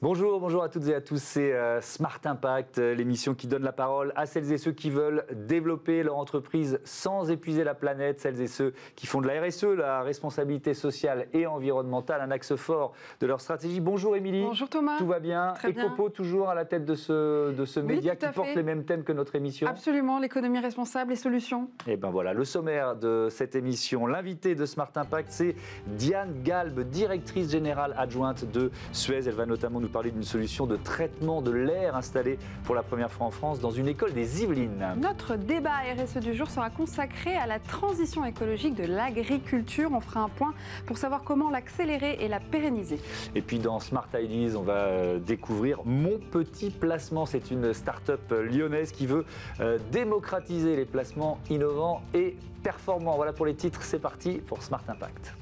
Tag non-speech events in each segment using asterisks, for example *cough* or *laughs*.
Bonjour, bonjour à toutes et à tous. C'est euh, Smart Impact, euh, l'émission qui donne la parole à celles et ceux qui veulent développer leur entreprise sans épuiser la planète, celles et ceux qui font de la RSE, la responsabilité sociale et environnementale, un axe fort de leur stratégie. Bonjour Émilie. Bonjour Thomas. Tout va bien? Très bien. Ecopo toujours à la tête de ce, de ce Oui, média qui porte fait. les mêmes thèmes que notre émission. Absolument, l'économie responsable et solutions. Et ben voilà, le sommaire de cette émission. L'invité de Smart Impact, c'est Diane Galbe, directrice générale adjointe de Suez. Elle va notamment nous parler d'une solution de traitement de l'air installée pour la première fois en France dans une école des Yvelines. Notre débat RSE du jour sera consacré à la transition écologique de l'agriculture. On fera un point pour savoir comment l'accélérer et la pérenniser. Et puis dans Smart Ideas, on va euh, découvrir Mon Petit Placement. C'est une start-up lyonnaise qui veut euh, démocratiser les placements innovants et performants. Voilà pour les titres, c'est parti pour Smart Impact.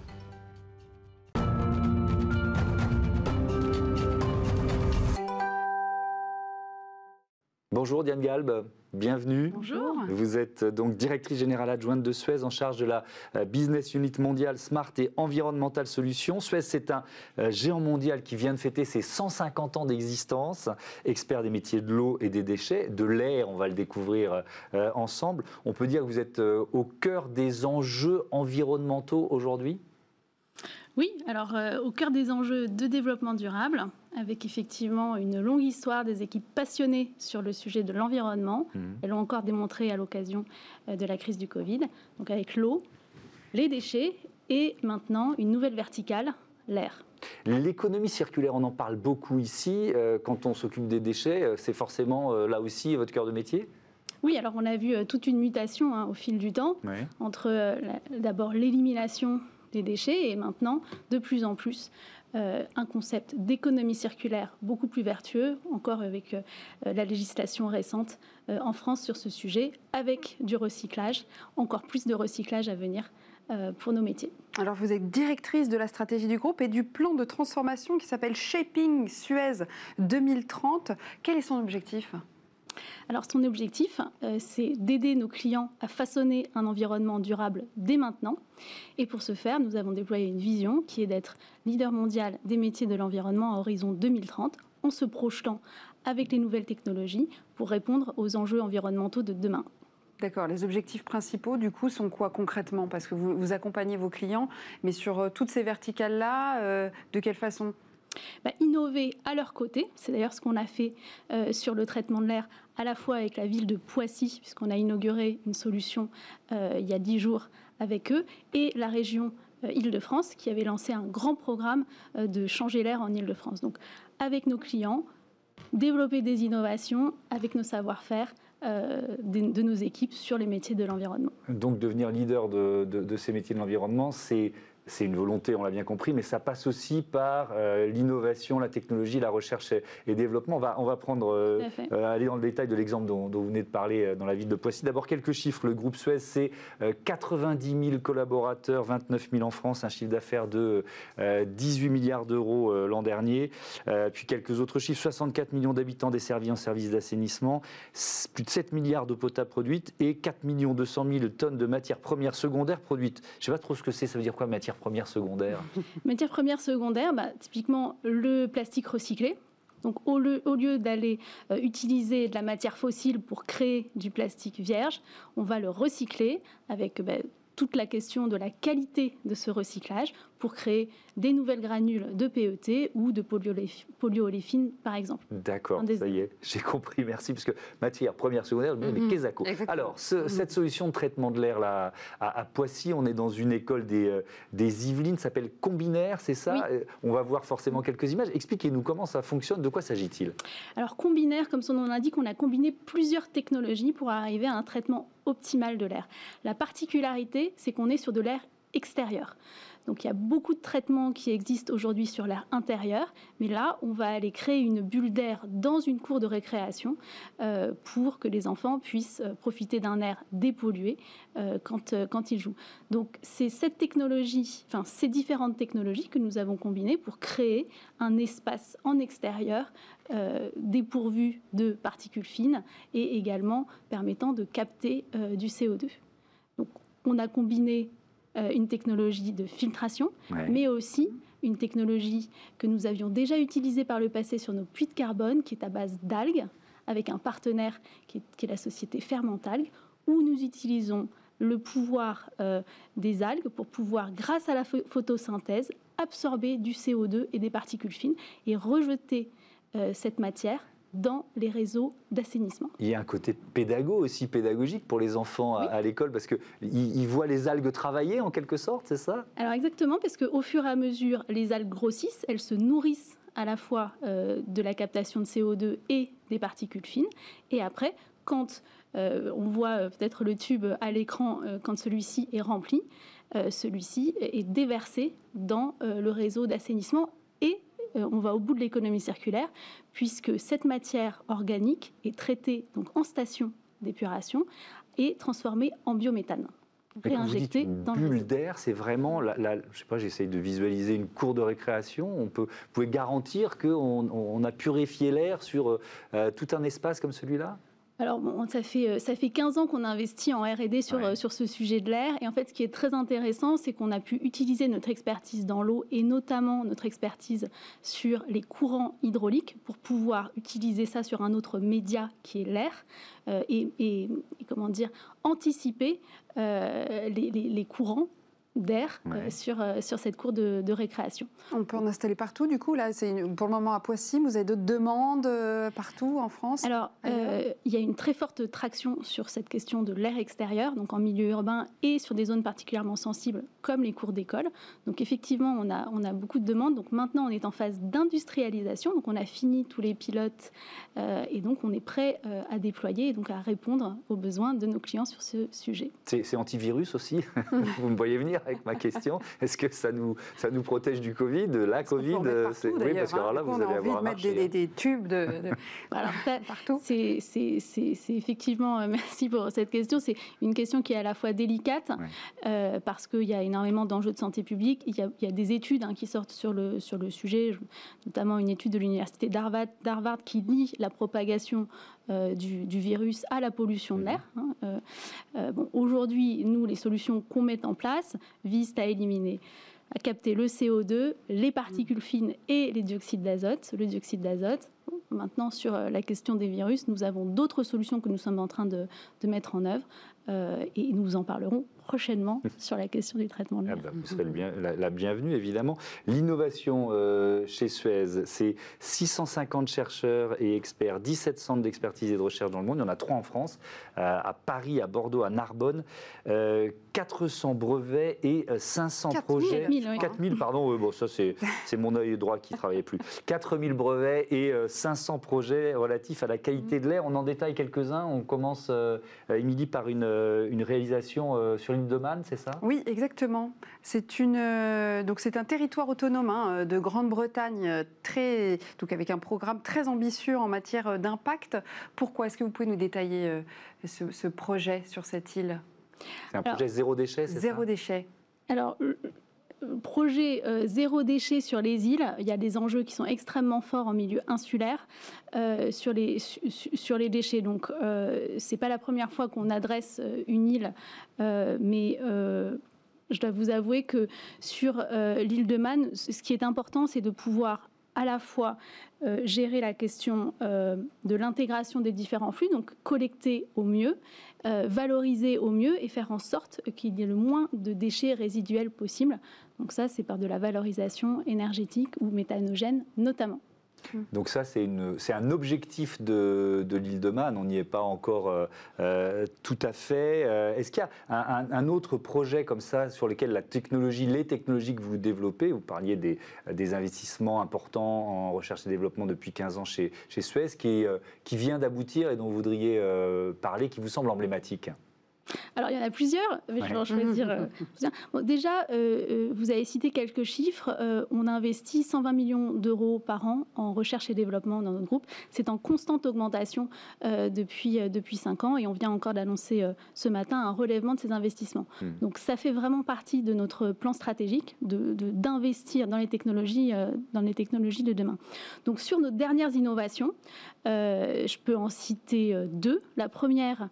Bonjour Diane Galbe, bienvenue. Bonjour. Vous êtes euh, donc directrice générale adjointe de Suez en charge de la euh, business unit mondiale Smart et Environmental Solutions. Suez, c'est un euh, géant mondial qui vient de fêter ses 150 ans d'existence, expert des métiers de l'eau et des déchets, de l'air, on va le découvrir ensemble. On peut dire que vous êtes au cœur des enjeux environnementaux aujourd'hui? Oui, alors euh, au cœur des enjeux de développement durable, avec effectivement une longue histoire des équipes passionnées sur le sujet de l'environnement. Mhm. Elles l'ont encore démontré à l'occasion euh, de la crise du Covid. Donc avec l'eau, les déchets et maintenant une nouvelle verticale, l'air. L'économie circulaire, on en parle beaucoup ici. Euh, Quand on s'occupe des déchets, c'est forcément là aussi votre cœur de métier? Oui, alors on a vu toute une mutation hein, au fil du temps Oui. entre d'abord l'élimination des déchets et maintenant de plus en plus euh, un concept d'économie circulaire beaucoup plus vertueux, encore avec euh, la législation récente euh, en France sur ce sujet, avec du recyclage, encore plus de recyclage à venir pour nos métiers. Alors vous êtes directrice de la stratégie du groupe et du plan de transformation qui s'appelle Shaping Suez 2030. Quel est son objectif? Alors son objectif, euh, c'est d'aider nos clients à façonner un environnement durable dès maintenant. Et pour ce faire, nous avons déployé une vision qui est d'être leader mondial des métiers de l'environnement à horizon 2030, en se projetant avec les nouvelles technologies pour répondre aux enjeux environnementaux de demain. D'accord, les objectifs principaux du coup sont quoi concrètement? Parce que vous, accompagnez vos clients, mais sur euh, toutes ces verticales-là, euh, de quelle façon? Bah, innover à leur côté. C'est d'ailleurs ce qu'on a fait euh, sur le traitement de l'air, à la fois avec la ville de Poissy, puisqu'on a inauguré une solution euh, il y a dix jours avec eux, et la région euh, Île-de-France, qui avait lancé un grand programme de changer l'air en Île-de-France. Donc, avec nos clients, développer des innovations avec nos savoir-faire de, nos équipes sur les métiers de l'environnement. Donc devenir leader de, de- de ces métiers de l'environnement, c'est c'est une volonté, on l'a bien compris, mais ça passe aussi par euh, l'innovation, la technologie, la recherche et, et développement. On va, on va prendre, euh, euh, aller dans le détail de l'exemple dont, dont vous venez de parler dans la ville de Poissy. D'abord quelques chiffres. Le groupe Suez, c'est euh, 90 000 collaborateurs, 29 000 en France, un chiffre d'affaires de euh, 18 milliards d'euros l'an dernier. Puis quelques autres chiffres 64 millions d'habitants desservis en services d'assainissement, plus de 7 milliards d'eau potable produite et 4 millions 200 000 tonnes de matières premières secondaires produites. Je ne sais pas trop ce que c'est, ça veut dire quoi matière première secondaire *laughs* Matières premières secondaires, bah, typiquement le plastique recyclé. Donc au lieu, au lieu d'aller euh, utiliser de la matière fossile pour créer du plastique vierge, on va le recycler avec bah, toute la question de la qualité de ce recyclage pour créer des nouvelles granules de PET ou de polyolé- polyoléphine par exemple. D'accord, des- ça y est, j'ai compris, merci, parce que matière première secondaire, mais Mhm, qu'est-ce à quoi exactement. Alors, ce- cette solution de traitement de l'air là, à, à Poissy, on est dans une école des, euh, des Yvelines, s'appelle Combinaire, c'est ça? Oui. Euh, On va voir forcément quelques images. Expliquez-nous comment ça fonctionne, de quoi s'agit-il? Alors Combinaire, comme son nom l'indique, on a combiné plusieurs technologies pour arriver à un traitement optimal de l'air. La particularité, c'est qu'on est sur de l'air extérieur. Donc il y a beaucoup de traitements qui existent aujourd'hui sur l'air intérieur, mais là, on va aller créer une bulle d'air dans une cour de récréation euh, pour que les enfants puissent euh, profiter d'un air dépollué euh, quand, quand ils jouent. Donc c'est cette technologie, enfin ces différentes technologies que nous avons combinées pour créer un espace en extérieur dépourvu de particules fines et également permettant de capter du CO2. Donc on a combiné une technologie de filtration, mais aussi une technologie que nous avions déjà utilisée par le passé sur nos puits de carbone, qui est à base d'algues, avec un partenaire qui est, la société Fermentalgue, où nous utilisons le pouvoir euh, des algues pour pouvoir, grâce à la photosynthèse, absorber du CO2 et des particules fines et rejeter euh, cette matière dans les réseaux d'assainissement. Il y a un côté pédago aussi, pédagogique pour les enfants à, l'école, parce qu'ils ils voient les algues travailler en quelque sorte, c'est ça? Alors exactement, parce qu'au fur et à mesure, les algues grossissent, elles se nourrissent à la fois euh, de la captation de CO2 et des particules fines, et après, quand euh, on voit euh, peut-être le tube à l'écran, quand celui-ci est rempli, celui-ci est déversé dans le réseau d'assainissement on va au bout de l'économie circulaire, puisque cette matière organique est traitée donc en station d'épuration et transformée en biométhane. Réinjectée une dans bulle d'air, c'est vraiment, la, je sais pas, j'essaye de visualiser une cour de récréation. On peut, vous pouvez garantir qu'on on a purifié l'air sur euh, tout un espace comme celui-là? Alors, ça, fait, euh, ça fait 15 ans qu'on a investi en RD sur, euh, sur ce sujet de l'air. Et en fait, ce qui est très intéressant, c'est qu'on a pu utiliser notre expertise dans l'eau et notamment notre expertise sur les courants hydrauliques pour pouvoir utiliser ça sur un autre média qui est l'air euh, et, comment dire, anticiper les, les courants d'air euh, sur, euh, sur cette cour de, récréation. On peut en installer partout, du coup. Là, c'est pour le moment à Poissy. Vous avez d'autres demandes euh, partout en France Alors, il y a une très forte traction sur cette question de l'air extérieur, donc en milieu urbain et sur des zones particulièrement sensibles comme les cours d'école. Donc, effectivement, on a, on a beaucoup de demandes. Donc, maintenant, on est en phase d'industrialisation. Donc, on a fini tous les pilotes et donc on est prêt à déployer et donc à répondre aux besoins de nos clients sur ce sujet. C'est antivirus aussi? *laughs* Vous me voyez venir? Avec ma question. *laughs* Est-ce que ça nous, ça nous protège du Covid La Covid, c'est oui, parce que alors là, hein. vous allez avoir mettre des, des, des, tubes de, *laughs* partout. C'est effectivement, euh, *laughs* merci pour cette question. C'est une question qui est à la fois délicate euh, parce qu'il y a énormément d'enjeux de santé publique. Il y a, il y a des études hein, qui sortent sur le, sur le sujet, notamment une étude de l'université d'Harvard qui lie la propagation euh, du, virus à la pollution de l'air. Hein. Euh, euh, aujourd'hui, nous, les solutions qu'on met en place visent à éliminer à capter le CO2, les particules fines et les dioxydes d'azote. Le dioxyde d'azote, maintenant sur la question des virus, nous avons d'autres solutions que nous sommes en train de, de mettre en œuvre et nous en parlerons prochainement *laughs* sur la question du traitement de l'air. Ah bah, vous serez bien, la, bienvenue, évidemment. L'innovation euh, chez Suez, c'est 650 chercheurs et experts, 17 centres d'expertise et de recherche dans le monde. Il y en a trois en France, euh, à Paris, à Bordeaux, à Narbonne. 400 euh, brevets et 500 projets. 4000, 4000 pardon, bon, ça c'est mon œil droit qui ne travaillait plus. *laughs* 4000 brevets et 500 projets relatifs à la qualité de l'air. On en détaille quelques-uns. On commence, Émilie, par une, une réalisation sur de c'est ça? Oui, exactement. C'est une euh, donc c'est un territoire autonome hein, de Grande-Bretagne euh, très donc avec un programme très ambitieux en matière d'impact. Pourquoi Est-ce que vous pouvez nous détailler euh, ce, projet sur cette île? C'est un projet zéro déchet, c'est Zéro déchet. Alors projet zéro déchet sur les îles, il y a des enjeux qui sont extrêmement forts en milieu insulaire sur, les, sur les déchets. Donc, euh, c'est pas la première fois qu'on adresse une île euh, mais euh, je dois vous avouer que sur euh, l'île de Man, ce qui est important, c'est de pouvoir à la fois gérer la question de l'intégration des différents flux, donc collecter au mieux, valoriser au mieux et faire en sorte qu'il y ait le moins de déchets résiduels possible. Donc ça, c'est par de la valorisation énergétique ou méthanogène notamment. Mm. Donc ça, c'est un objectif de, l'île de Man. On n'y est pas encore euh, euh, tout à fait. Euh, est-ce qu'il y a un, autre projet comme ça sur lequel la technologie, les technologies que vous développez, vous parliez des, investissements importants en recherche et développement depuis 15 ans chez, Suez, qui, qui vient d'aboutir et dont vous voudriez parler, qui vous semble emblématique? Alors, il y en a plusieurs, mais je vais en choisir. Euh, *laughs* déjà, euh, euh, vous avez cité quelques chiffres. on investit 120 millions d'euros par an en recherche et développement dans notre groupe. C'est en constante augmentation depuis, depuis 5 ans et on vient encore d'annoncer ce matin un relèvement de ces investissements. Hmm. Donc, ça fait vraiment partie de notre plan stratégique d'investir de, dans, les technologies, dans les technologies de demain. Donc, sur nos dernières innovations, je peux en citer deux. La première,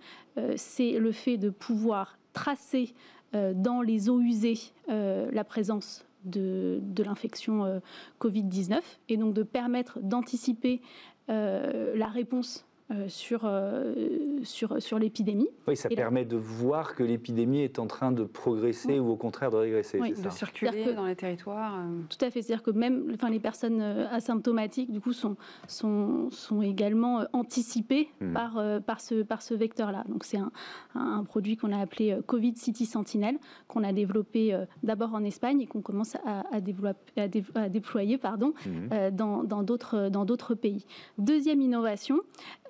c'est le fait de pouvoir tracer dans les eaux usées la présence de, l'infection Covid-19 et donc de permettre d'anticiper la réponse euh, sur, euh, sur, sur l'épidémie. Oui, ça permet de voir que l'épidémie est en train de progresser ou au contraire de régresser. Oui, de circuler dans les territoires. Euh. Tout à fait. C'est-à-dire que même enfin, les personnes asymptomatiques, du coup, sont, sont, sont également anticipées hmm. par, par ce, par ce vecteur-là. Donc, c'est un, un, produit qu'on a appelé Covid City Sentinel, qu'on a développé d'abord en Espagne et qu'on commence à, à, développer, à, déployer pardon, hmm. dans d'autres pays. Deuxième innovation,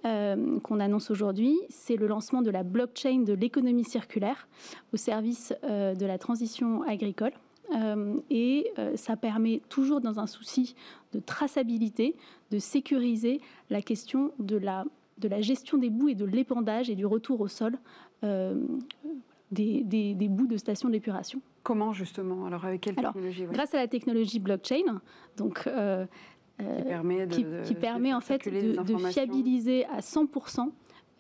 euh, qu'on annonce aujourd'hui, c'est le lancement de la blockchain de l'économie circulaire au service euh, de la transition agricole. Euh, et ça permet toujours dans un souci de traçabilité, de sécuriser la question de la, de la gestion des bouts et de l'épandage et du retour au sol des, des, bouts de stations d'épuration. Comment justement? Alors avec quelle technologie Grâce à la technologie blockchain, donc euh, qui permet, de, qui, permet en fait de, fiabiliser à 100%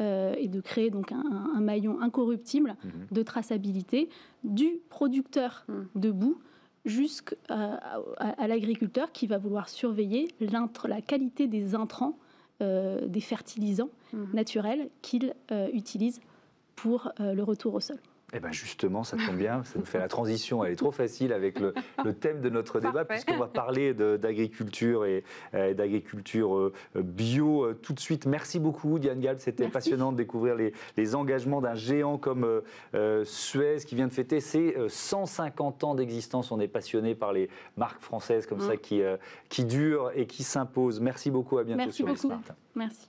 euh, et de créer donc un, maillon incorruptible mhm. de traçabilité du producteur mhm. de boue jusqu'à à, l'agriculteur qui va vouloir surveiller la qualité des intrants, euh, des fertilisants mhm. naturels qu'il utilise pour le retour au sol. Eh bien justement, ça tombe bien, ça nous fait la transition, elle est trop facile avec le, thème de notre débat, puisqu'on va parler d'agriculture et euh, d'agriculture euh, bio euh, tout de suite. Merci beaucoup Diane Galb, c'était passionnant de découvrir les, engagements d'un géant comme Suez qui vient de fêter ses 150 ans d'existence. On est passionné par les marques françaises comme ça mm. qui, qui durent et qui s'imposent. Merci beaucoup, à bientôt Merci beaucoup. Merci.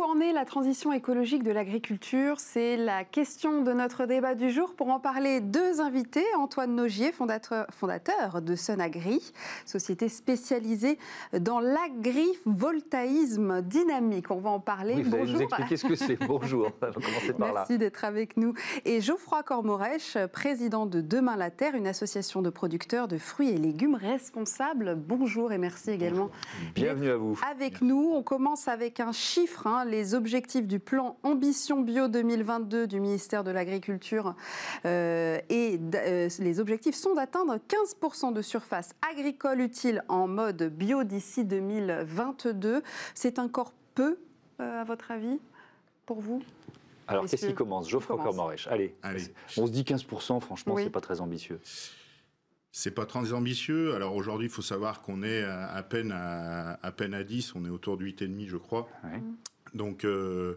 Où en est la transition écologique de l'agriculture? C'est la question de notre débat du jour. Pour en parler, deux invités. Antoine Nogier, fondateur, fondateur de Sunagri, société spécialisée dans l'agrivoltaïsme dynamique. On va en parler. Oui, vous allez nous expliquer ce que c'est. *laughs* Bonjour. On va commencer par Merci d'être avec nous. Et Geoffroy Cormorèche, président de Demain la Terre, une association de producteurs de fruits et légumes responsables. Bonjour et merci également. Bienvenue à vous. Avec nous, on commence avec un chiffre Hein, les objectifs du plan Ambition Bio 2022 du ministère de l'Agriculture euh, et euh, les objectifs sont d'atteindre 15% de surface agricole utile en mode bio d'ici 2022. C'est encore peu, euh, à votre avis, pour vous? Alors, qu'est-ce qui commence? Geoffroy Cormorèche. Allez. Allez. On se dit 15%, franchement, c'est pas très ambitieux. C'est pas très ambitieux. Alors aujourd'hui, il faut savoir qu'on est à, peine à, à, peine à 10, on est autour de 8,5 je crois. Donc, euh,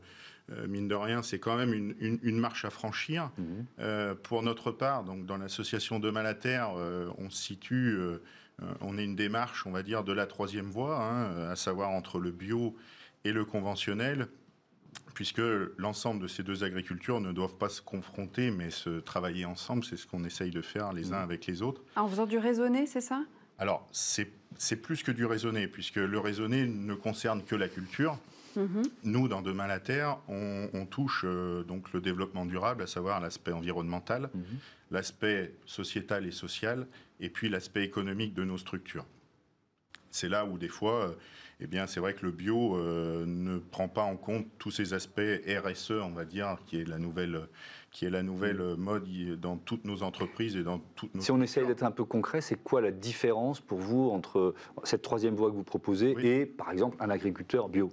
euh, mine de rien, c'est quand même une, marche à franchir. Mhm. Euh, pour notre part, donc dans l'association de Malaterre, on se situe, on est une démarche, on va dire, de la troisième voie, hein, à savoir entre le bio et le conventionnel puisque l'ensemble de ces deux agricultures ne doivent pas se confronter, mais se travailler ensemble. C'est ce qu'on essaye de faire les uns mhm. avec les autres. en faisant du raisonné, c'est ça? Alors, c'est plus que du raisonné, puisque le raisonné ne concerne que la culture. Mhm. Nous, dans Demain la Terre, on, touche euh, donc le développement durable, à savoir l'aspect environnemental, mhm. l'aspect sociétal et social, et puis l'aspect économique de nos structures. C'est là où des fois, euh, eh bien, c'est vrai que le bio euh, ne prend pas en compte tous ces aspects RSE, on va dire, qui est la nouvelle, qui est la nouvelle mhm. mode dans toutes nos entreprises et dans toutes nos. Si on essaye d'être un peu concret, c'est quoi la différence pour vous entre cette troisième voie que vous proposez et, par exemple, un agriculteur bio?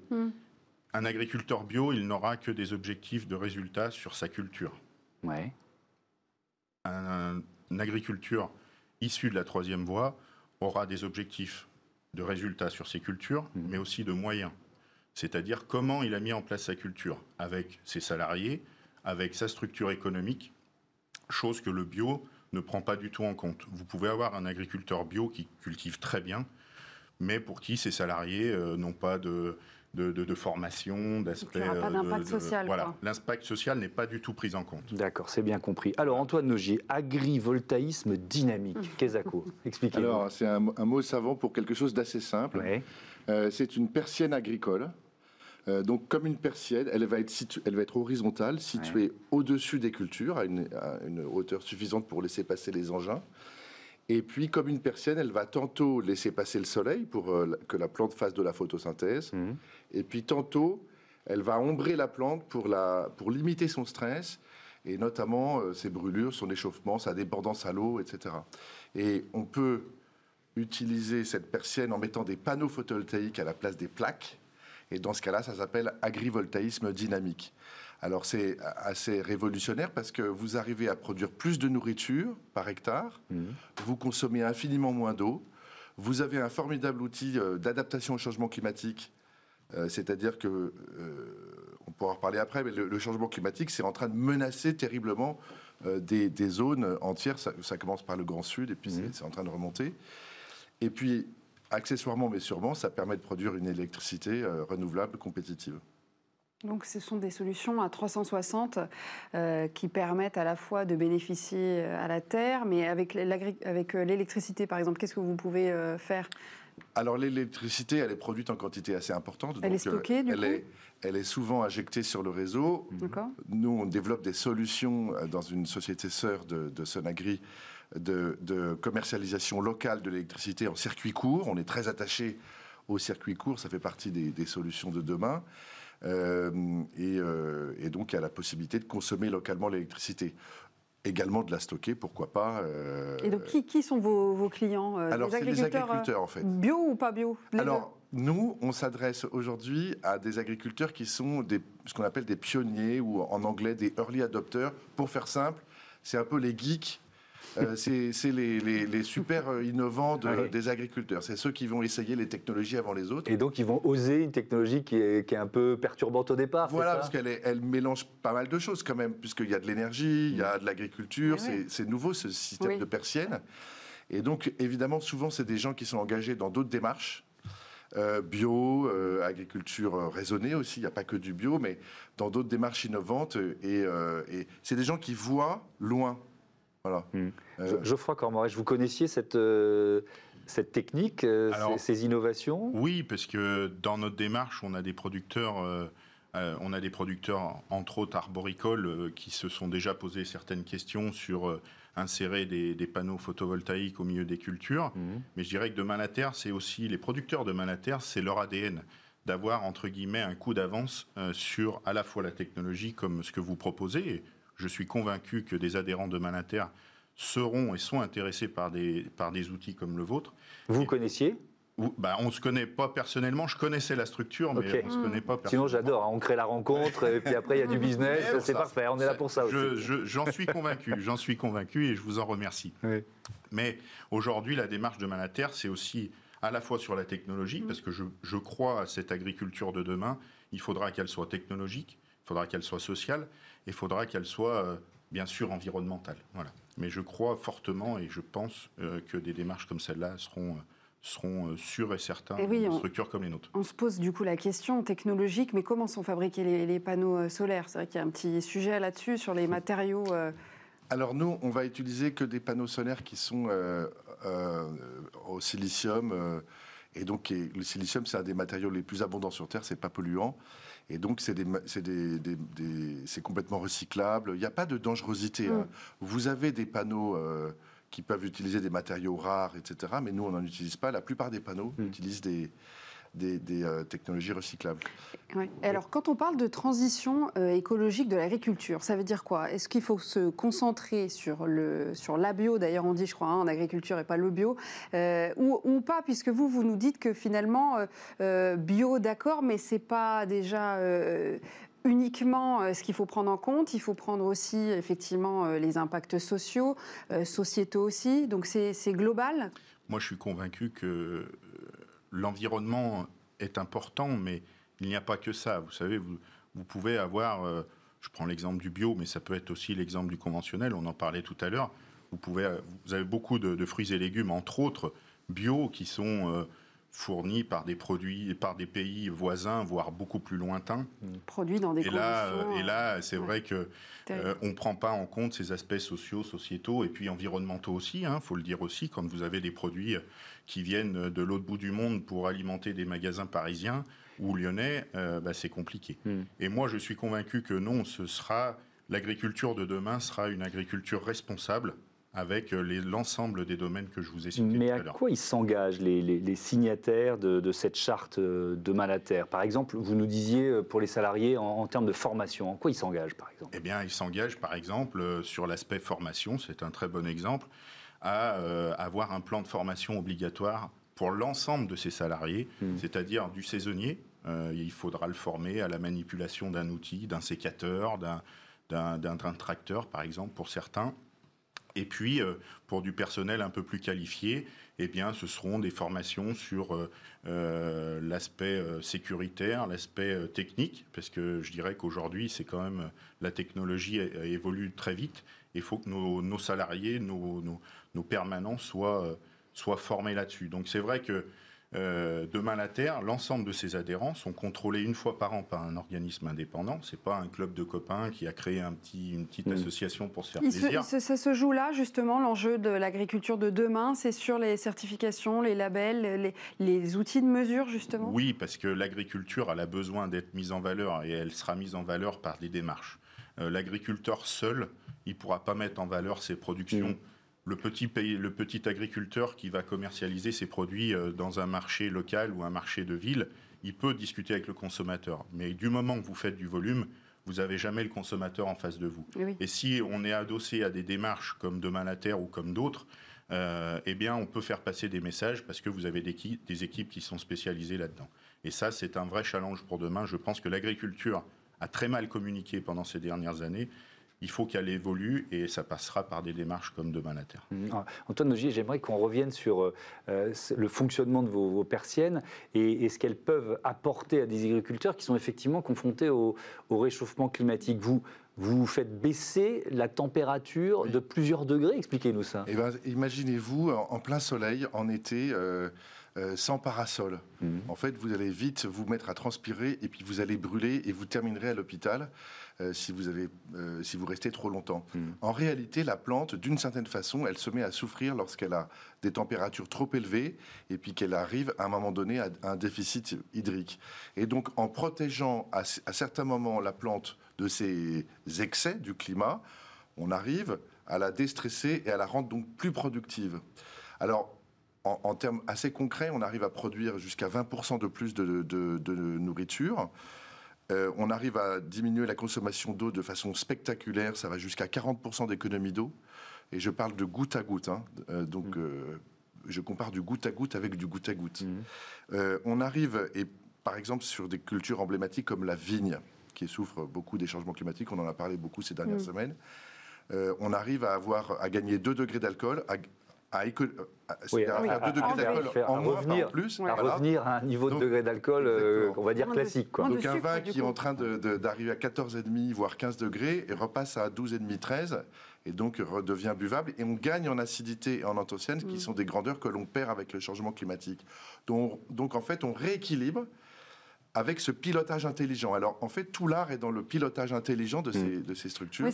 Un agriculteur bio, il n'aura que des objectifs de résultats sur sa culture. Ouais. Un, agriculture issu de la troisième voie aura des objectifs de résultats sur ses cultures, mmh. mais aussi de moyens. C'est-à-dire comment il a mis en place sa culture, avec ses salariés, avec sa structure économique, chose que le bio ne prend pas du tout en compte. Vous pouvez avoir un agriculteur bio qui cultive très bien, mais pour qui ses salariés euh, n'ont pas de, de, formation, d'aspect. Il pas d'impact social. Voilà, l'impact social n'est pas du tout pris en compte. D'accord, c'est bien compris. Alors Antoine Nogier, agrivoltaïsme dynamique. *laughs* Qu'est-ce Expliquez. Alors c'est un, mot savant pour quelque chose d'assez simple. Euh, c'est une persienne agricole. Euh, donc, comme une persienne, elle va être, elle va être horizontale, située au-dessus des cultures, à une, hauteur suffisante pour laisser passer les engins. Et puis, comme une persienne, elle va tantôt laisser passer le soleil pour euh, que la plante fasse de la photosynthèse. Mhm. Et puis, tantôt, elle va ombrer la plante pour, la, pour limiter son stress et notamment euh, ses brûlures, son échauffement, sa dépendance à l'eau, etc. Et on peut utiliser cette persienne en mettant des panneaux photovoltaïques à la place des plaques. Et dans ce cas-là, ça s'appelle agrivoltaïsme dynamique. Alors c'est assez révolutionnaire parce que vous arrivez à produire plus de nourriture par hectare, mmh. vous consommez infiniment moins d'eau, vous avez un formidable outil euh, d'adaptation au changement climatique, euh, c'est-à-dire que, euh, on pourra en reparler après, mais le, changement climatique, c'est en train de menacer terriblement des, zones entières. Ça, commence par le Grand Sud et puis mmh. c'est en train de remonter. Et puis, accessoirement mais sûrement, ça permet de produire une électricité renouvelable compétitive. Donc ce sont des solutions à 360 euh, qui permettent à la fois de bénéficier euh, à la terre, mais avec euh, l'électricité par exemple, qu'est-ce que vous pouvez faire? Alors l'électricité, elle est produite en quantité assez importante. Elle est stockée, du elle Est, elle est souvent injectée sur le réseau. Nous, on développe des solutions dans une société sœur de, de Sonagri de, commercialisation locale de l'électricité en circuit court. On est très attaché au circuit court, ça fait partie des, des solutions de demain. Euh, euh, et, donc, il y a la possibilité de consommer localement l'électricité également de la stocker, pourquoi pas. Euh, et donc, qui, sont vos, clients Alors, c'est les agriculteurs, en fait. Bio ou pas bio Alors, nous, on s'adresse aujourd'hui à des agriculteurs qui sont des, ce qu'on appelle des pionniers, ou en anglais des early adopters. Pour faire simple, c'est un peu les geeks euh, c'est les, super euh, innovants des agriculteurs. C'est ceux qui vont essayer les technologies avant les autres. Et donc, ils vont oser une technologie qui est, un peu perturbante au départ. Voilà, parce qu'elle elle mélange pas mal de choses quand même, puisqu'il y a de l'énergie, il y a de l'agriculture. C'est nouveau ce système de persienne. Et donc, évidemment, souvent, c'est des gens qui sont engagés dans d'autres démarches. Euh, bio, agriculture raisonnée aussi, il n'y a pas que du bio, mais dans d'autres démarches innovantes. et c'est des gens qui voient loin. Voilà. Hmm. Euh, Geoffroy Cormoret, vous connaissiez cette, euh, cette technique, euh, ces, innovations? Oui, parce que dans notre démarche, on a des producteurs, on a des producteurs entre autres arboricoles, qui se sont déjà posé certaines questions sur insérer des, panneaux photovoltaïques au milieu des cultures. Hmm. Mais je dirais que demain la terre, c'est aussi les producteurs de la terre, c'est leur ADN d'avoir entre guillemets un coup d'avance sur à la fois la technologie comme ce que vous proposez je suis convaincu que des adhérents de Manater seront et sont intéressés par des, par des outils comme le vôtre. Vous connaissiez? Bah, on ne se connaît pas personnellement. Je connaissais la structure, mais on ne se connaît pas personnellement. Sinon, j'adore. Hein. On crée la rencontre, et puis après, il y a du *laughs* business. c'est parfait. On est là pour ça aussi. J'en suis convaincu. J'en suis convaincu et je vous en remercie. Mais aujourd'hui, la démarche de Manater, c'est aussi à la fois sur la technologie, parce que je, je crois à cette agriculture de demain. Il faudra qu'elle soit technologique, faudra qu'elle soit sociale, il faudra qu'elle soit euh, bien sûr environnementale. Voilà. Mais je crois fortement et je pense euh, que des démarches comme celle-là seront euh, seront sûrs et certains et oui, structures comme les nôtres. On se pose du coup la question technologique, mais comment sont fabriqués les, panneaux solaires? C'est vrai qu'il y a un petit sujet là-dessus sur les matériaux. Alors nous, on va utiliser que des panneaux solaires qui sont au silicium. et donc le silicium, c'est un des matériaux les plus abondants sur Terre, c'est pas polluant. Et donc, c'est complètement recyclable. Il n'y a pas de dangerosité. Hein. Mm. Vous avez des panneaux euh, qui peuvent utiliser des matériaux rares, etc. Mais nous, on n'en utilise pas. La plupart des panneaux mm. utilisent des, des, euh, technologies recyclables. alors, quand on parle de transition euh, écologique de l'agriculture, ça veut dire quoi? Est-ce qu'il faut se concentrer sur, le, sur la bio, d'ailleurs on dit, je crois, hein, en agriculture et pas le bio, euh, ou, pas, puisque vous, vous nous dites que finalement, bio, d'accord, mais c'est pas déjà uniquement ce qu'il faut prendre en compte, il faut prendre aussi effectivement les impacts sociaux, sociétaux aussi, donc c'est global? Moi je suis convaincu que l'environnement est important, mais il n'y a pas que ça. Vous savez, vous, pouvez avoir, euh, je prends l'exemple du bio, mais ça peut être aussi l'exemple du conventionnel, on en parlait tout à l'heure. Vous, pouvez, vous avez beaucoup de, fruits et légumes, entre autres bio, qui sont euh, fournis par des produits, par des pays voisins, voire beaucoup plus lointains. Produits dans des et Là, et là, c'est vrai que euh, on ne prend pas en compte ces aspects sociaux, sociétaux et puis environnementaux aussi. Il hein, faut le dire aussi, quand vous avez des produits qui viennent de l'autre bout du monde pour alimenter des magasins parisiens ou lyonnais, euh, bah, c'est compliqué. Hmm. Et moi, je suis convaincu que non, ce sera l'agriculture de demain sera une agriculture responsable avec l'ensemble des domaines que je vous ai cités. Mais à, quoi ils s'engagent, les, signataires de, cette charte de la Terre Par exemple, vous nous disiez pour les salariés en, termes de formation, en quoi ils s'engagent par exemple? Eh bien, ils s'engagent par exemple sur l'aspect formation, c'est un très bon exemple, à avoir un plan de formation obligatoire pour l'ensemble de ces salariés, hmm. c'est-à-dire du saisonnier. il faudra le former à la manipulation d'un outil, d'un sécateur, d'un d'un tracteur, par exemple, pour certains. Et puis, euh, pour du personnel un peu plus qualifié, eh bien, ce seront des formations sur euh, euh, l'aspect sécuritaire, l'aspect technique, parce que je dirais qu'aujourd'hui, c'est quand même la technologie évolue très vite. Il faut que nos, salariés, nos, permanents soient, soient formés là-dessus. Donc, c'est vrai que euh, demain la Terre, l'ensemble de ses adhérents sont contrôlés une fois par an par un organisme indépendant. C'est pas un club de copains qui a créé un petit, une petite mm. association pour se faire plaisir. ça se joue là justement l'enjeu de l'agriculture de demain. C'est sur les certifications, les labels, les, outils de mesure justement? Oui, parce que l'agriculture elle a besoin d'être mise en valeur et elle sera mise en valeur par des démarches. Euh, l'agriculteur seul, il pourra pas mettre en valeur ses productions. Mm le petit, pays, le petit agriculteur qui va commercialiser ses produits euh, dans un marché local ou un marché de ville, il peut discuter avec le consommateur. Mais du moment que vous faites du volume, vous n'avez jamais le consommateur en face de vous. Et si on est adossé à des démarches comme Demain la Terre ou comme d'autres, euh, eh bien, on peut faire passer des messages parce que vous avez des, des équipes qui sont spécialisées là-dedans. Et ça, c'est un vrai challenge pour demain. Je pense que l'agriculture a très mal communiqué pendant ces dernières années il faut qu'elle évolue et ça passera par des démarches comme Demain la Terre. Mmh. Ah, Antoine Nogier, j'aimerais qu'on revienne sur euh, euh, le fonctionnement de vos, persiennes et, ce qu'elles peuvent apporter à des agriculteurs qui sont effectivement confrontés au, réchauffement climatique. Vous, vous faites baisser la température de plusieurs degrés. Expliquez-nous ça. Eh ben, imaginez-vous en, plein soleil, en été. Euh, sans parasol. Mmh. En fait, vous allez vite vous mettre à transpirer et puis vous allez brûler et vous terminerez à l'hôpital. Euh, si, vous avez, euh, si vous restez trop longtemps. Hmm. En réalité, la plante, d'une certaine façon, elle se met à souffrir lorsqu'elle a des températures trop élevées et puis qu'elle arrive à un moment donné à un déficit hydrique. Et donc, en protégeant à, certains moments la plante de ces excès du climat, on arrive à la déstresser et à la rendre donc plus productive. Alors, en, termes assez concrets, on arrive à produire jusqu'à 20% de plus de, de nourriture. Euh, on arrive à diminuer la consommation d'eau de façon spectaculaire. Ça va jusqu'à 40% d'économie d'eau. Et je parle de goutte à goutte. Hein. Euh, donc, mmh. euh, je compare du goutte à goutte avec du goutte à goutte. Mmh. on arrive, et par exemple, sur des cultures emblématiques comme la vigne, qui souffre beaucoup des changements climatiques, on en a parlé beaucoup ces dernières mmh. semaines. on arrive à avoir à gagner 2 degrés d'alcool, à, euh, oui, à, à, degrés d'alcool en revenir, plus. À revenir à un niveau de degré d'alcool, euh, on va dire classique. Quoi. Donc un vin qui est en train d'arriver à 14,5 voire 15 degrés et repasse à 12,5 13 et donc redevient buvable et on gagne en acidité et en anthocyanes qui mm. sont des grandeurs que l'on perd avec le changement climatique. Donc, donc en fait on rééquilibre avec ce pilotage intelligent. Alors, en fait, tout l'art est dans le pilotage intelligent de, ces, mm. de ces structures. Oui,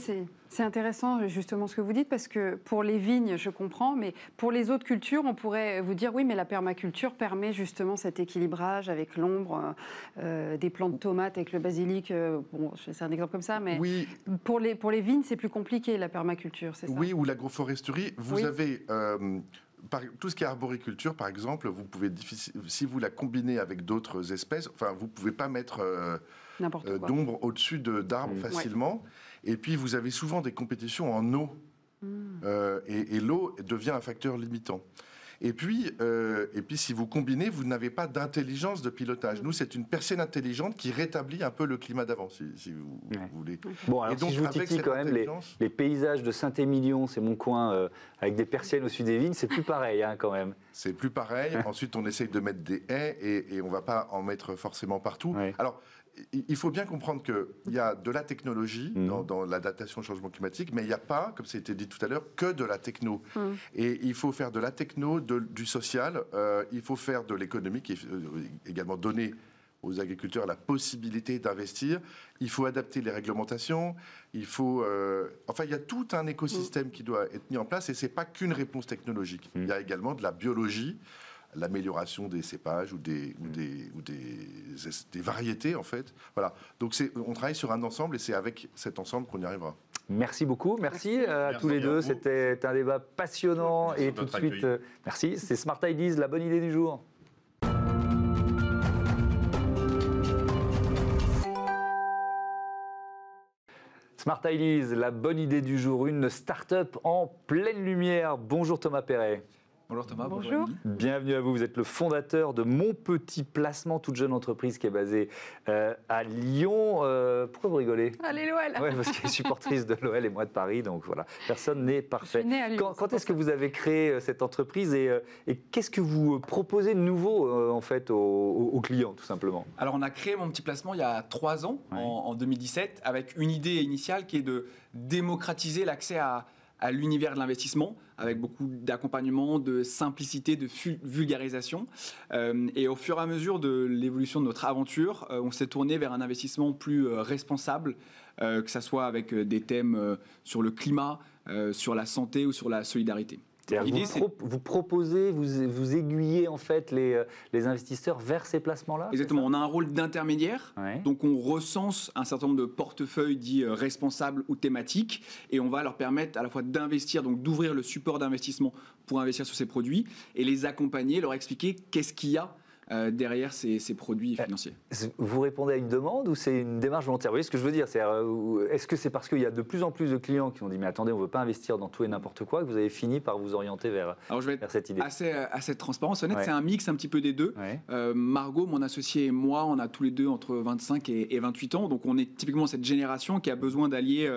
c'est intéressant, justement, ce que vous dites, parce que pour les vignes, je comprends, mais pour les autres cultures, on pourrait vous dire, oui, mais la permaculture permet justement cet équilibrage avec l'ombre euh, des plants de tomates avec le basilic. Euh, bon, c'est un exemple comme ça, mais oui. pour, les, pour les vignes, c'est plus compliqué, la permaculture, c'est ça? Oui, ou l'agroforesterie. Vous avez... Euh, tout ce qui est arboriculture, par exemple, vous pouvez si vous la combinez avec d'autres espèces, enfin, vous pouvez pas mettre euh, euh, d'ombre au-dessus d'arbres mmh. facilement. Et puis, vous avez souvent des compétitions en eau. Mmh. Euh, et l'eau devient un facteur limitant. Et puis, euh, et puis si vous combinez, vous n'avez pas d'intelligence de pilotage. Nous, c'est une personne intelligente qui rétablit un peu le climat d'avant, si, vous, voulez. Bon, alors donc, si je vous titille quand même, les, paysages de Saint-Émilion, c'est mon coin, euh, avec des persiennes au sud des vignes, c'est plus pareil hein, quand même. C'est plus pareil. *laughs* Ensuite, on essaye de mettre des haies et, et on ne va pas en mettre forcément partout. Alors, il faut bien comprendre qu'il y a de la technologie mmh. dans, l'adaptation au changement climatique, mais il n'y a pas, comme ça a été dit tout à l'heure, que de la techno. Mmh. Et il faut faire de la techno, du social, euh, il faut faire de l'économique, et euh, également donner aux agriculteurs la possibilité d'investir. Il faut adapter les réglementations. Il faut, euh, enfin, il y a tout un écosystème mmh. qui doit être mis en place, et c'est pas qu'une réponse technologique. Il y a également de la biologie l'amélioration des cépages ou des, ou des, ou des, des, variétés, en fait. Voilà. Donc on travaille sur un ensemble et c'est avec cet ensemble qu'on y arrivera. Merci beaucoup, merci, à tous les deux. C'était un débat passionnant et tout de suite, merci. C'est Smart Ideas, la bonne idée du jour. Smart Ideas, la bonne idée du jour, une start-up en pleine lumière. Bonjour Thomas Perret. Bonjour Thomas. Bonjour. Bienvenue à vous. Vous êtes le fondateur de Mon Petit Placement, toute jeune entreprise qui est basée euh, à Lyon. Euh, pourquoi vous rigolez? Allez l'OL. Oui, parce qu'elle est supportrice de l'OL et moi de Paris, donc voilà, personne n'est parfait. quand, est-ce que vous avez créé euh, cette entreprise et, qu'est-ce que vous proposez de nouveau en fait aux, clients, tout simplement? Alors on a créé Mon Petit Placement il y a trois ans, en, en 2017, avec une idée initiale qui est de démocratiser l'accès à à l'univers de l'investissement, avec beaucoup d'accompagnement, de simplicité, de vulgarisation. Euh, et au fur et à mesure de l'évolution de notre aventure, euh, on s'est tourné vers un investissement plus euh, responsable, que ce soit avec des thèmes sur le climat, sur la santé ou sur la solidarité. Vous, vous, proposez, vous, vous aiguillez en fait les, euh, les investisseurs vers ces placements-là Exactement. On a un rôle d'intermédiaire. Donc on recense un certain nombre de portefeuilles dits euh, responsables ou thématiques et on va leur permettre à la fois d'investir, donc d'ouvrir le support d'investissement pour investir sur ces produits et les accompagner, leur expliquer qu'est-ce qu'il y a euh, derrière ces, produits euh, financiers. Vous répondez à une demande ou c'est une démarche volontaire? Vous voyez ce que je veux dire euh, Est-ce que c'est parce qu'il y a de plus en plus de clients qui ont dit mais attendez, on ne veut pas investir dans tout et n'importe quoi que vous avez fini par vous orienter vers, Alors je vais vers cette idée? assez, assez transparence honnête, c'est un mix un petit peu des deux. Margot, mon associé et moi, on a tous les deux entre 25 et, et 28 ans, donc on est typiquement cette génération qui a besoin d'allier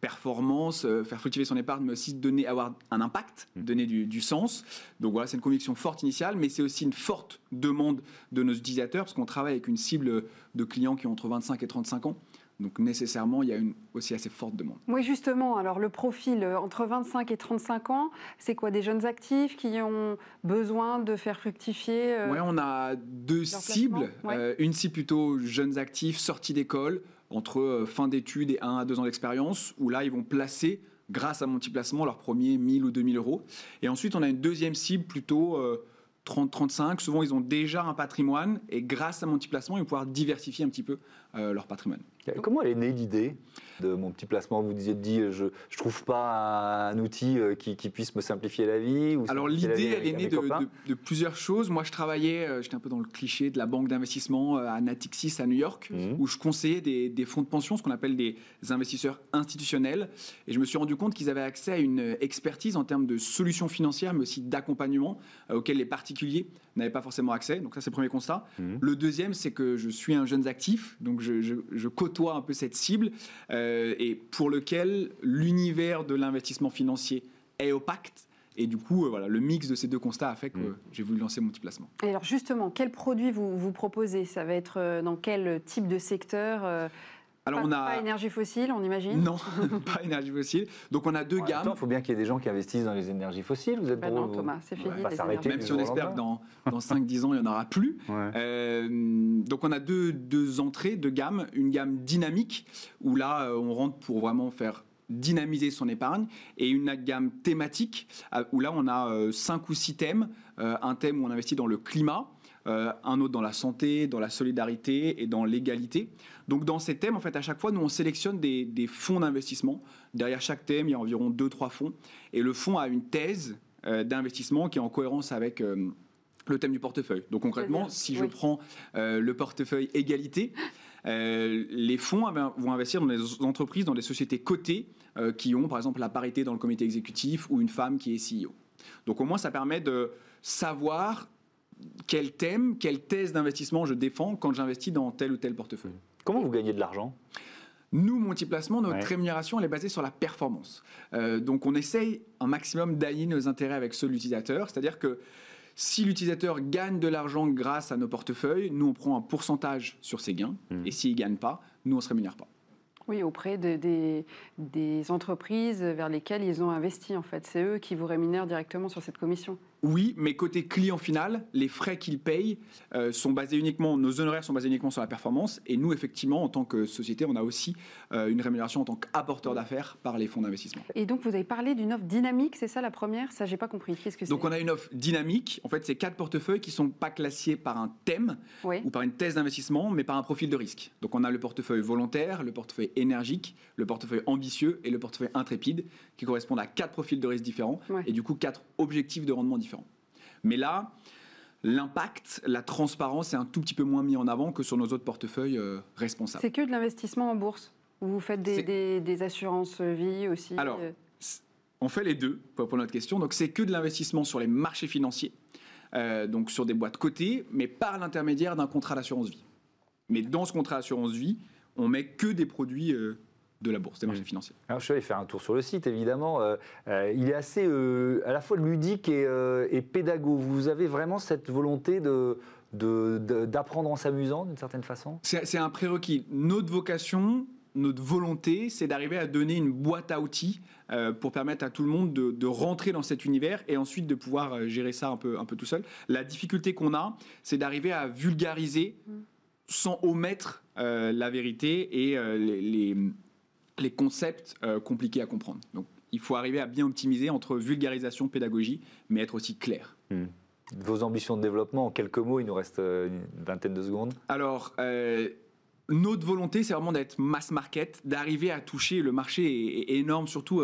performance, euh, faire fructifier son épargne, mais aussi donner, avoir un impact, mm. donner du, sens. Donc voilà, c'est une conviction forte initiale, mais c'est aussi une forte demande de nos utilisateurs, parce qu'on travaille avec une cible de clients qui ont entre 25 et 35 ans. Donc nécessairement, il y a une aussi assez forte demande. Oui, justement. Alors le profil euh, entre 25 et 35 ans, c'est quoi? Des jeunes actifs qui ont besoin de faire fructifier euh, Oui, on a deux cibles. une cible plutôt jeunes actifs, sortis d'école, entre euh, fin d'études et 1 à 2 ans d'expérience, où là, ils vont placer, grâce à multiplacement, leurs premiers 1000 ou 2000 euros. Et ensuite, on a une deuxième cible plutôt 30-35. Euh, Souvent, ils ont déjà un patrimoine et grâce à multiplacement, ils vont pouvoir diversifier un petit peu euh, leur patrimoine. Comment elle est née l'idée de mon petit placement? Vous disiez dit, je ne trouve pas un outil euh, qui, puisse me simplifier la vie ou Alors l'idée, elle est née de, plusieurs choses. Moi, je travaillais, euh, j'étais un peu dans le cliché de la banque d'investissement à Natixis à New York, mhm. où je conseillais des, fonds de pension, ce qu'on appelle des investisseurs institutionnels. Et je me suis rendu compte qu'ils avaient accès à une expertise en termes de solutions financières, mais aussi d'accompagnement auxquels les particuliers n'avaient pas forcément accès. Donc ça, c'est le premier constat. Mhm. Le deuxième, c'est que je suis un jeune actif, donc je, je, côtoie un peu cette cible, euh, et pour lequel l'univers de l'investissement financier est opaque. Et du coup, euh, voilà, le mix de ces deux constats a fait que mhm. j'ai voulu lancer mon petit placement. Et alors justement, quel produit vous, vous proposez? Ça va être euh, dans quel type de secteur alors pas, on a pas énergie fossile, on imagine Non, *laughs* pas énergie fossile. Donc on a deux gammes. Il faut bien qu'il y ait des gens qui investissent dans les énergies fossiles. Vous êtes ben non, Thomas, c'est fini. Même si on espère que dans, dans 5-10 ans, il n'y en aura plus. Euh, donc on a deux, deux entrées, deux gammes. Une gamme dynamique, où là, euh, on rentre pour vraiment faire dynamiser son épargne et une gamme thématique euh, où là on a cinq ou six thèmes un thème où on investit dans le climat euh, un autre dans la santé, dans la solidarité et dans l'égalité. Donc dans ces thèmes, en fait, à chaque fois, nous, on sélectionne des, fonds d'investissement. Derrière chaque thème, il y a environ 2-3 fonds. Et le fonds a une thèse euh, d'investissement qui est en cohérence avec... Euh, le thème du portefeuille. Donc concrètement, si je prends le portefeuille égalité, les fonds vont investir dans des entreprises, dans des sociétés cotées qui ont par exemple la parité dans le comité exécutif ou une femme qui est CEO. Donc au moins ça permet de savoir quel thème, quelle thèse d'investissement je défends quand j'investis dans tel ou tel portefeuille. Comment vous gagnez de l'argent? Nous, multiplacement, notre rémunération, elle est basée sur la performance. Euh, donc, on essaye un maximum d'aligner nos intérêts avec ceux de l'utilisateur. C'est-à-dire que si l'utilisateur gagne de l'argent grâce à nos portefeuilles, nous, on prend un pourcentage sur ses gains. Mmh. Et s'il ne gagne pas, nous, on ne se rémunère pas. Oui, auprès de, des, des entreprises vers lesquelles ils ont investi, en fait. C'est eux qui vous rémunèrent directement sur cette commission. Oui, mais côté client final, les frais qu'ils payent euh, sont basés uniquement, nos honoraires sont basés uniquement sur la performance. Et nous, effectivement, en tant que société, on a aussi euh, une rémunération en tant qu'apporteur d'affaires par les fonds d'investissement. Et donc, vous avez parlé d'une offre dynamique, c'est ça la première? Ça, j'ai pas compris. Qu'est-ce que c'est? Donc, on a une offre dynamique. En fait, c'est quatre portefeuilles qui sont pas classés par un thème ou par une thèse d'investissement, mais par un profil de risque. Donc, on a le portefeuille volontaire, le portefeuille énergique, le portefeuille ambitieux et le portefeuille intrépide, qui correspondent à quatre profils de risque différents et du coup quatre objectifs de rendement différents. Mais là, l'impact, la transparence est un tout petit peu moins mis en avant que sur nos autres portefeuilles euh, responsables. C'est que de l'investissement en bourse Vous faites des, assurances vie aussi Alors, euh on fait les deux pour notre question. Donc, c'est que de l'investissement sur les marchés financiers, euh, donc sur des boîtes cotées, mais par l'intermédiaire d'un contrat d'assurance vie. Mais dans ce contrat d'assurance vie, on met que des produits de la bourse, des marchés mmh. financiers. Alors, je suis allé faire un tour sur le site, évidemment. Euh, euh, il est assez euh, à la fois ludique et, et, pédago. Vous avez vraiment cette volonté de, d'apprendre en s'amusant, d'une certaine façon? C'est un prérequis. Notre vocation, notre volonté, c'est d'arriver à donner une boîte à outils pour permettre à tout le monde de, rentrer dans cet univers et ensuite de pouvoir gérer ça un peu, un peu tout seul. La difficulté qu'on a, c'est d'arriver à vulgariser mmh. sans omettre la vérité et les les concepts euh, compliqués à comprendre. Donc, il faut arriver à bien optimiser entre vulgarisation, pédagogie, mais être aussi clair. Hmm. Vos ambitions de développement, en quelques mots, il nous reste euh, une vingtaine de secondes. Alors, euh, notre volonté, c'est vraiment d'être mass market, d'arriver à toucher le marché est, énorme, surtout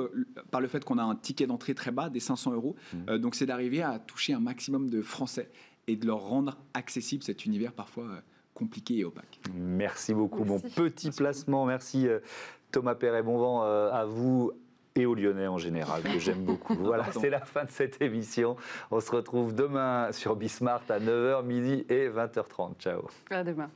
par le fait qu'on a un ticket d'entrée très bas, des 500 euros. Hmm. donc, c'est d'arriver à toucher un maximum de Français et de leur rendre accessible cet univers parfois compliqué et opaque. Merci beaucoup. Mon petit placement. Merci Thomas Perret, bon vent euh, à vous et aux Lyonnais en général, que j'aime *laughs* beaucoup. Voilà, c'est la fin de cette émission. On se retrouve demain sur Bismart à 9h, midi et 20h30. Ciao. À demain.